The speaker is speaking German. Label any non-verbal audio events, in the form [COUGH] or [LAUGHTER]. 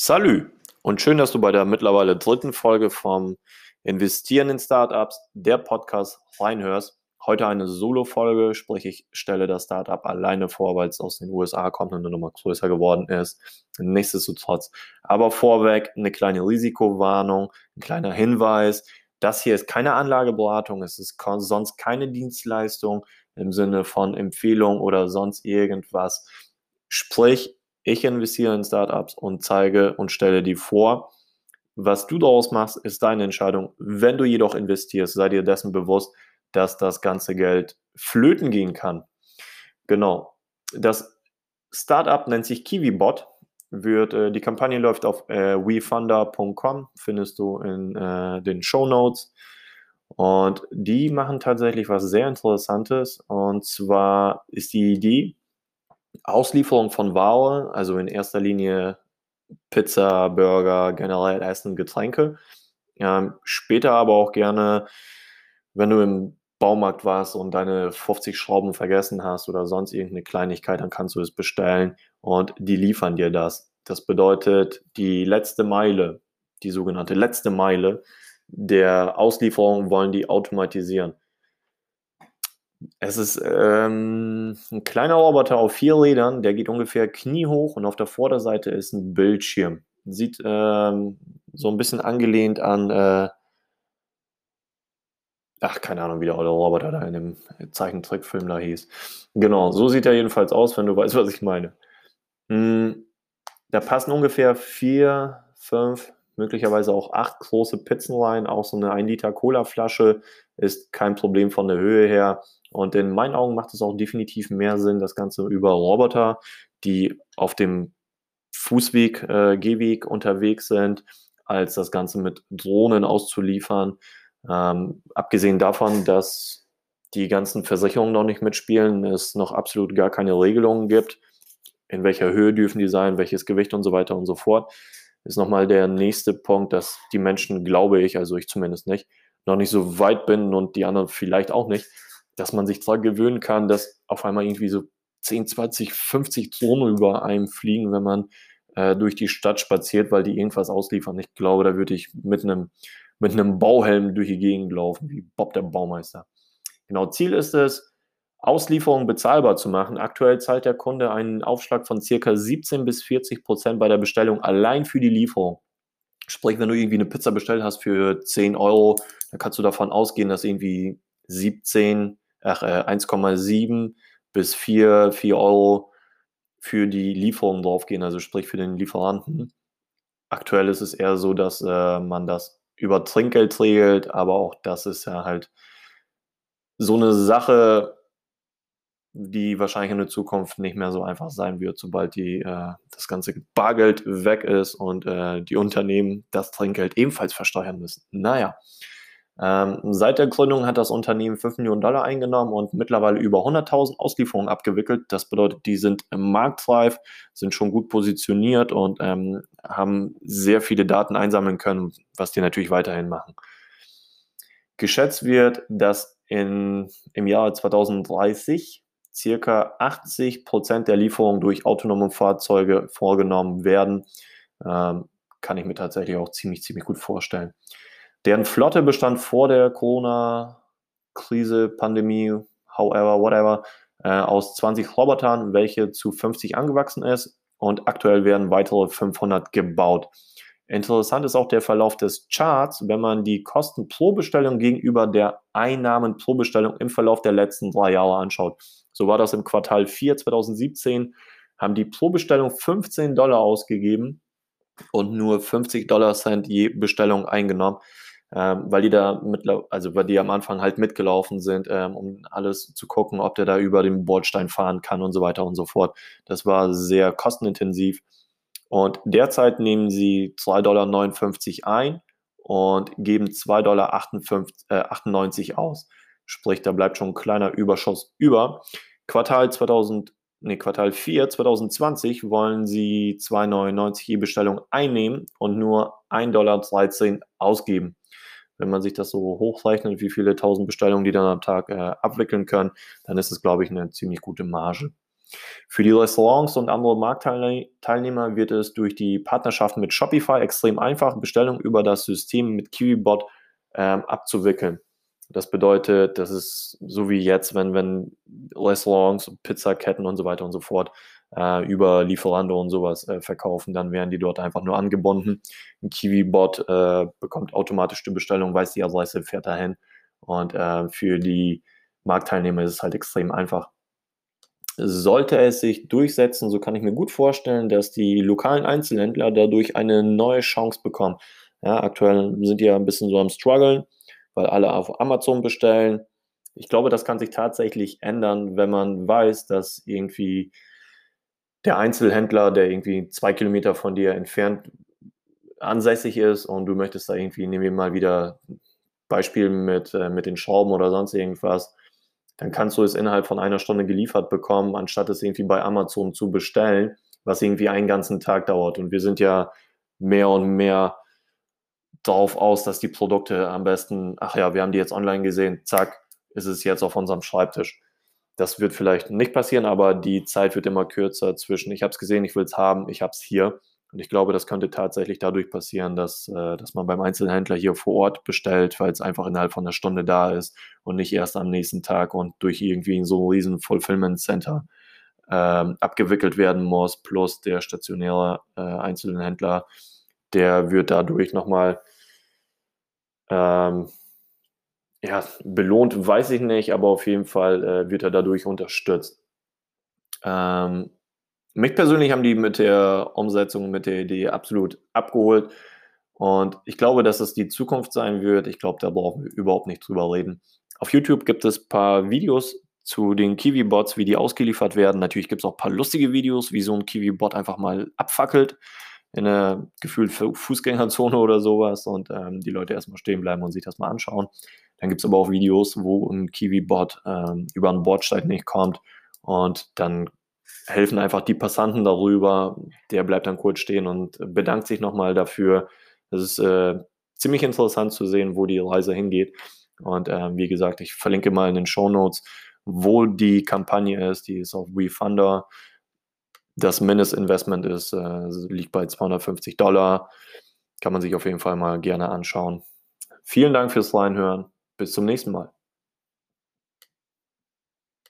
Salü und schön, dass du bei der mittlerweile dritten Folge vom Investieren in Startups, der Podcast, reinhörst. Heute eine Solo-Folge, sprich ich stelle das Startup alleine vor, weil es aus den USA kommt und eine Nummer größer geworden ist. Nichtsdestotrotz. Aber vorweg eine kleine Risikowarnung, ein kleiner Hinweis. Das hier ist keine Anlageberatung, es ist sonst keine Dienstleistung im Sinne von Empfehlung oder sonst irgendwas. Sprich, ich investiere in Startups und zeige und stelle die vor. Was du daraus machst, ist deine Entscheidung. Wenn du jedoch investierst, sei dir dessen bewusst, dass das ganze Geld flöten gehen kann. Genau. Das Startup nennt sich KiwiBot. Wird, äh, die Kampagne läuft auf äh, wefunder.com, findest du in äh, den Show Notes. Und die machen tatsächlich was sehr Interessantes. Und zwar ist die Idee, Auslieferung von Ware, also in erster Linie Pizza, Burger, generell Essen, Getränke. Ähm, später aber auch gerne, wenn du im Baumarkt warst und deine 50 Schrauben vergessen hast oder sonst irgendeine Kleinigkeit, dann kannst du es bestellen und die liefern dir das. Das bedeutet, die letzte Meile, die sogenannte letzte Meile der Auslieferung wollen die automatisieren. Es ist ähm, ein kleiner Roboter auf vier Rädern, der geht ungefähr kniehoch und auf der Vorderseite ist ein Bildschirm. Sieht ähm, so ein bisschen angelehnt an, äh, ach, keine Ahnung, wie der Roboter da in dem Zeichentrickfilm da hieß. Genau, so sieht er jedenfalls aus, wenn du [LAUGHS] weißt, was ich meine. Hm, da passen ungefähr vier, fünf, möglicherweise auch acht große Pizzen rein, auch so eine 1 Liter Cola-Flasche ist kein Problem von der Höhe her. Und in meinen Augen macht es auch definitiv mehr Sinn, das Ganze über Roboter, die auf dem Fußweg, äh, Gehweg unterwegs sind, als das Ganze mit Drohnen auszuliefern. Ähm, abgesehen davon, dass die ganzen Versicherungen noch nicht mitspielen, es noch absolut gar keine Regelungen gibt, in welcher Höhe dürfen die sein, welches Gewicht und so weiter und so fort, ist nochmal der nächste Punkt, dass die Menschen, glaube ich, also ich zumindest nicht, noch nicht so weit bin und die anderen vielleicht auch nicht, dass man sich zwar gewöhnen kann, dass auf einmal irgendwie so 10, 20, 50 Drohnen über einem fliegen, wenn man äh, durch die Stadt spaziert, weil die irgendwas ausliefern. Ich glaube, da würde ich mit einem mit einem Bauhelm durch die Gegend laufen, wie Bob der Baumeister. Genau, Ziel ist es, Auslieferungen bezahlbar zu machen. Aktuell zahlt der Kunde einen Aufschlag von circa 17 bis 40 Prozent bei der Bestellung allein für die Lieferung. Sprich, wenn du irgendwie eine Pizza bestellt hast für 10 Euro, dann kannst du davon ausgehen, dass irgendwie 17 äh, 1,7 bis 4, 4 Euro für die Lieferung draufgehen, also sprich für den Lieferanten. Aktuell ist es eher so, dass äh, man das über Trinkgeld regelt, aber auch das ist ja halt so eine Sache, die wahrscheinlich in der Zukunft nicht mehr so einfach sein wird, sobald die, äh, das ganze Bargeld weg ist und äh, die Unternehmen das Trinkgeld ebenfalls versteuern müssen. Naja, ähm, seit der Gründung hat das Unternehmen 5 Millionen Dollar eingenommen und mittlerweile über 100.000 Auslieferungen abgewickelt. Das bedeutet, die sind im Marktreif, sind schon gut positioniert und ähm, haben sehr viele Daten einsammeln können, was die natürlich weiterhin machen. Geschätzt wird, dass in, im Jahr 2030 circa 80 Prozent der Lieferungen durch autonome Fahrzeuge vorgenommen werden. Ähm, kann ich mir tatsächlich auch ziemlich, ziemlich gut vorstellen. Deren Flotte bestand vor der Corona-Krise, Pandemie, however, whatever, äh, aus 20 Robotern, welche zu 50 angewachsen ist und aktuell werden weitere 500 gebaut. Interessant ist auch der Verlauf des Charts, wenn man die Kosten pro Bestellung gegenüber der Einnahmen pro Bestellung im Verlauf der letzten drei Jahre anschaut. So war das im Quartal 4 2017, haben die pro Bestellung 15 Dollar ausgegeben und nur 50 Dollar Cent je Bestellung eingenommen ähm, weil die da mit, also weil die am Anfang halt mitgelaufen sind, ähm, um alles zu gucken, ob der da über den Bordstein fahren kann und so weiter und so fort. Das war sehr kostenintensiv. Und derzeit nehmen sie 2,59 Dollar ein und geben 2,98 Dollar äh, aus. Sprich, da bleibt schon ein kleiner Überschuss über. Quartal 2000, nee, Quartal 4 2020 wollen sie 2,99 je Bestellung einnehmen und nur 1,13 Dollar ausgeben wenn man sich das so hochrechnet, wie viele tausend Bestellungen die dann am Tag äh, abwickeln können, dann ist es, glaube ich, eine ziemlich gute Marge. Für die Restaurants und andere Marktteilnehmer wird es durch die Partnerschaft mit Shopify extrem einfach, Bestellungen über das System mit KiwiBot ähm, abzuwickeln. Das bedeutet, das ist so wie jetzt, wenn, wenn Restaurants, Pizzaketten und so weiter und so fort äh, über Lieferando und sowas äh, verkaufen, dann werden die dort einfach nur angebunden. Ein KiwiBot äh, bekommt automatisch die Bestellung, weiß die Adresse, fährt dahin. Und äh, für die Marktteilnehmer ist es halt extrem einfach. Sollte es sich durchsetzen, so kann ich mir gut vorstellen, dass die lokalen Einzelhändler dadurch eine neue Chance bekommen. Ja, aktuell sind die ja ein bisschen so am struggeln, weil alle auf Amazon bestellen. Ich glaube, das kann sich tatsächlich ändern, wenn man weiß, dass irgendwie der Einzelhändler, der irgendwie zwei Kilometer von dir entfernt ansässig ist und du möchtest da irgendwie, nehmen wir mal wieder Beispiel mit, äh, mit den Schrauben oder sonst irgendwas, dann kannst du es innerhalb von einer Stunde geliefert bekommen, anstatt es irgendwie bei Amazon zu bestellen, was irgendwie einen ganzen Tag dauert. Und wir sind ja mehr und mehr darauf aus, dass die Produkte am besten, ach ja, wir haben die jetzt online gesehen, zack, ist es jetzt auf unserem Schreibtisch. Das wird vielleicht nicht passieren, aber die Zeit wird immer kürzer zwischen, ich habe es gesehen, ich will es haben, ich habe es hier. Und ich glaube, das könnte tatsächlich dadurch passieren, dass, äh, dass man beim Einzelhändler hier vor Ort bestellt, weil es einfach innerhalb von einer Stunde da ist und nicht erst am nächsten Tag und durch irgendwie so ein riesen Fulfillment Center ähm, abgewickelt werden muss, plus der stationäre äh, Einzelhändler, der wird dadurch nochmal ähm, ja, belohnt, weiß ich nicht, aber auf jeden Fall äh, wird er dadurch unterstützt. Ähm, mich persönlich haben die mit der Umsetzung, mit der Idee absolut abgeholt. Und ich glaube, dass es die Zukunft sein wird. Ich glaube, da brauchen wir überhaupt nicht drüber reden. Auf YouTube gibt es ein paar Videos zu den Kiwi-Bots, wie die ausgeliefert werden. Natürlich gibt es auch ein paar lustige Videos, wie so ein Kiwi-Bot einfach mal abfackelt in einer gefühlt Fußgängerzone oder sowas und ähm, die Leute erstmal stehen bleiben und sich das mal anschauen. Dann gibt es aber auch Videos, wo ein Kiwi-Bot ähm, über einen Bordsteig nicht kommt und dann helfen einfach die Passanten darüber. Der bleibt dann kurz stehen und bedankt sich nochmal dafür. Es ist äh, ziemlich interessant zu sehen, wo die Reise hingeht. Und äh, wie gesagt, ich verlinke mal in den Show Notes, wo die Kampagne ist. Die ist auf WeFunder. Das Mindestinvestment ist, äh, liegt bei 250 Dollar. Kann man sich auf jeden Fall mal gerne anschauen. Vielen Dank fürs Reinhören. Bis zum nächsten Mal.